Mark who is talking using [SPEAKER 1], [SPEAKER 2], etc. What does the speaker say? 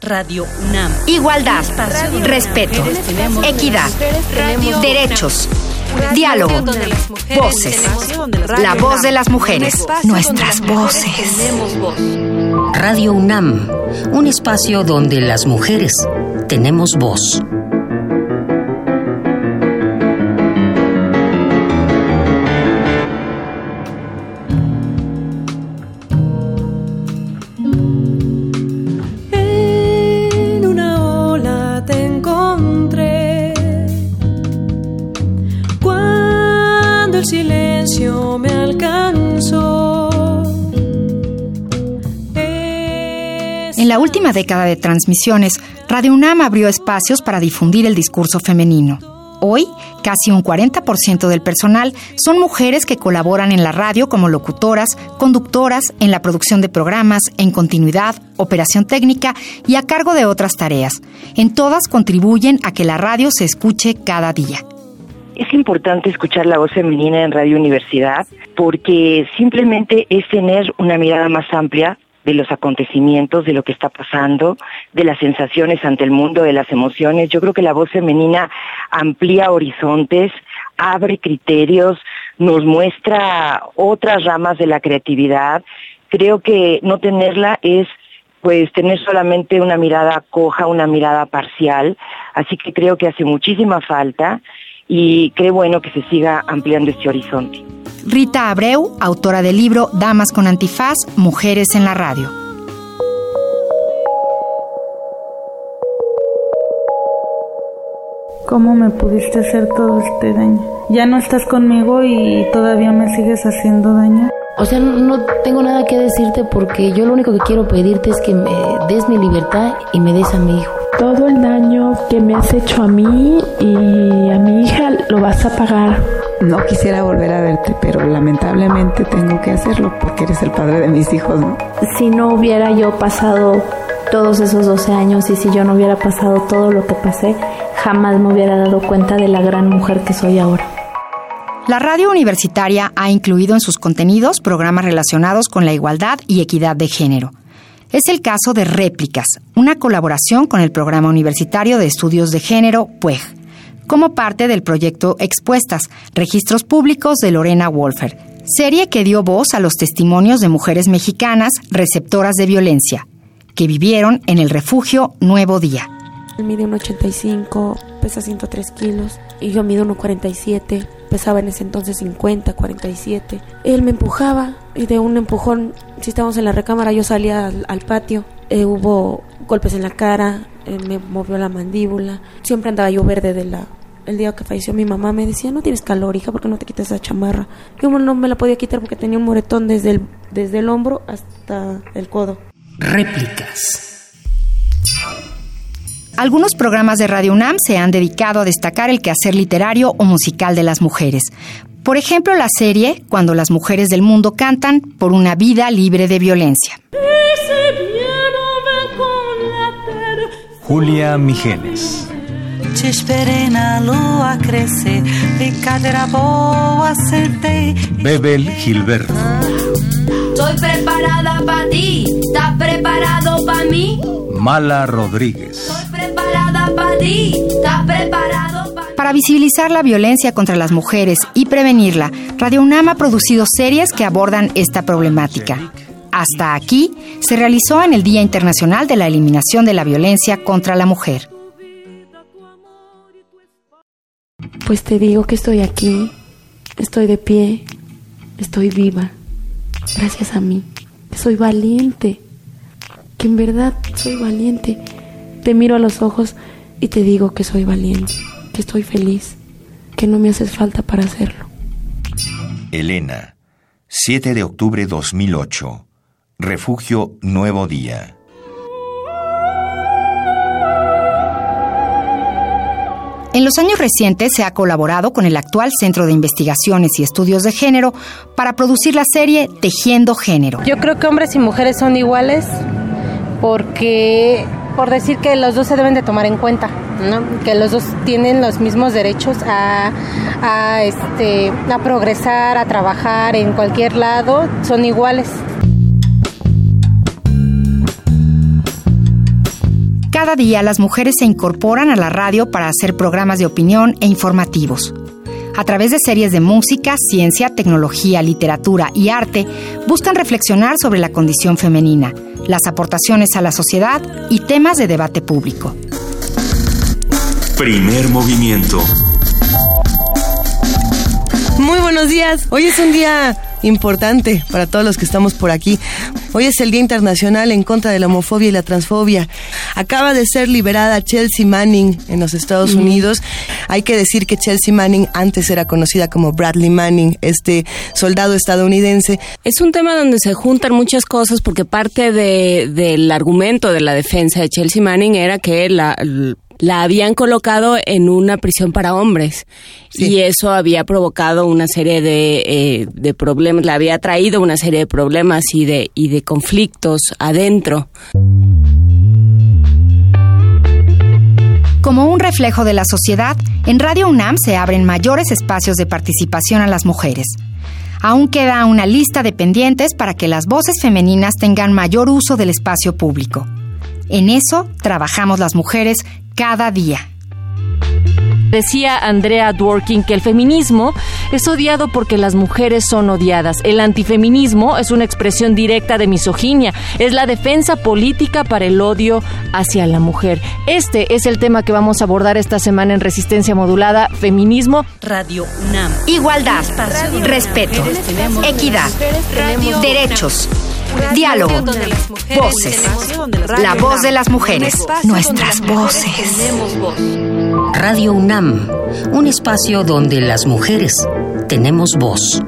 [SPEAKER 1] Radio UNAM.
[SPEAKER 2] Igualdad, respeto, equidad, derechos, diálogo, voces. La voz de las mujeres, nuestras voces.
[SPEAKER 3] Radio UNAM, un espacio donde las mujeres tenemos voz.
[SPEAKER 2] La última década de transmisiones, Radio UNAM abrió espacios para difundir el discurso femenino. Hoy, casi un 40% del personal son mujeres que colaboran en la radio como locutoras, conductoras, en la producción de programas, en continuidad, operación técnica y a cargo de otras tareas. En todas contribuyen a que la radio se escuche cada día.
[SPEAKER 4] Es importante escuchar la voz femenina en Radio Universidad porque simplemente es tener una mirada más amplia de los acontecimientos, de lo que está pasando, de las sensaciones ante el mundo, de las emociones. Yo creo que la voz femenina amplía horizontes, abre criterios, nos muestra otras ramas de la creatividad. Creo que no tenerla es pues tener solamente una mirada coja, una mirada parcial, así que creo que hace muchísima falta y creo bueno que se siga ampliando este horizonte.
[SPEAKER 2] Rita Abreu, autora del libro Damas con Antifaz, Mujeres en la Radio.
[SPEAKER 5] ¿Cómo me pudiste hacer todo este daño? Ya no estás conmigo y todavía me sigues haciendo daño.
[SPEAKER 6] O sea, no tengo nada que decirte porque yo lo único que quiero pedirte es que me des mi libertad y me des a mi hijo.
[SPEAKER 7] Todo el daño que me has hecho a mí y a mi hija lo vas a pagar.
[SPEAKER 8] No quisiera volver a verte, pero lamentablemente tengo que hacerlo porque eres el padre de mis hijos.
[SPEAKER 7] Si no hubiera yo pasado todos esos 12 años y si yo no hubiera pasado todo lo que pasé, jamás me hubiera dado cuenta de la gran mujer que soy ahora.
[SPEAKER 2] La radio universitaria ha incluido en sus contenidos programas relacionados con la igualdad y equidad de género. Es el caso de Réplicas, una colaboración con el Programa Universitario de Estudios de Género, PUEG, como parte del proyecto Expuestas, Registros Públicos de Lorena Wolfer, serie que dio voz a los testimonios de mujeres mexicanas receptoras de violencia, que vivieron en el refugio Nuevo Día.
[SPEAKER 7] Él mide 1,85, pesa 103 kilos y yo mido 1,47 pesaba en ese entonces 50, 47. Él me empujaba y de un empujón, si estábamos en la recámara, yo salía al, patio. Eh, hubo golpes en la cara, me movió la mandíbula. Siempre andaba yo verde de la... El día que falleció mi mamá me decía, no tienes calor, hija, ¿por qué no te quitas esa chamarra? Yo no me la podía quitar porque tenía un moretón desde el, desde el hombro hasta el codo.
[SPEAKER 3] Réplicas.
[SPEAKER 2] Algunos programas de Radio UNAM se han dedicado a destacar el quehacer literario o musical de las mujeres. Por ejemplo, la serie Cuando las mujeres del mundo cantan por una vida libre de violencia.
[SPEAKER 9] Julia Migenes. Bebel Gilberto.
[SPEAKER 10] Estoy preparada para ti, ¿estás preparado para mí?
[SPEAKER 9] Mala Rodríguez.
[SPEAKER 2] Para visibilizar la violencia contra las mujeres y prevenirla, Radio UNAM ha producido series que abordan esta problemática. Hasta aquí se realizó en el Día Internacional de la Eliminación de la Violencia contra la Mujer.
[SPEAKER 7] Pues te digo que estoy aquí, estoy de pie, estoy viva, gracias a mí, soy valiente, que en verdad soy valiente. Te miro a los ojos y te digo que soy valiente, que estoy feliz, que no me haces falta para hacerlo.
[SPEAKER 11] Elena, 7 de octubre 2008. Refugio Nuevo Día.
[SPEAKER 2] En los años recientes se ha colaborado con el actual Centro de Investigaciones y Estudios de Género para producir la serie Tejiendo Género.
[SPEAKER 12] Yo creo que hombres y mujeres son iguales porque por decir que los dos se deben de tomar en cuenta, que los dos tienen los mismos derechos a, a, este, a progresar, a trabajar en cualquier lado, son iguales.
[SPEAKER 2] Cada día las mujeres se incorporan a la radio para hacer programas de opinión e informativos. A través de series de música, ciencia, tecnología, literatura y arte, buscan reflexionar sobre la condición femenina, las aportaciones a la sociedad y temas de debate público.
[SPEAKER 1] Primer movimiento.
[SPEAKER 13] Muy buenos días. Hoy es un día importante para todos los que estamos por aquí. Hoy es el Día Internacional en contra de la homofobia y la transfobia. Acaba de ser liberada Chelsea Manning en los Estados Unidos. Hay que decir que Chelsea Manning antes era conocida como Bradley Manning, este soldado estadounidense.
[SPEAKER 14] Es un tema donde se juntan muchas cosas porque parte del argumento de la defensa de Chelsea Manning era que la la habían colocado en una prisión para hombres y eso había provocado una serie de, eh, de problemas, le había traído una serie de problemas y de, y de conflictos adentro.
[SPEAKER 2] Como un reflejo de la sociedad, en Radio UNAM se abren mayores espacios de participación a las mujeres. Aún queda una lista de pendientes para que las voces femeninas tengan mayor uso del espacio público. En eso trabajamos las mujeres cada día.
[SPEAKER 15] Decía Andrea Dworkin que el feminismo es odiado porque las mujeres son odiadas. El antifeminismo es una expresión directa de misoginia, es la defensa política para el odio hacia la mujer. Este es el tema que vamos a abordar esta semana en Resistencia Modulada, Feminismo,
[SPEAKER 3] Radio UNAM.
[SPEAKER 2] Igualdad, respeto, equidad, derechos. Diálogo. Voces. La voz de las mujeres. Nuestras voces.
[SPEAKER 3] Radio UNAM. Un espacio donde las mujeres tenemos voz.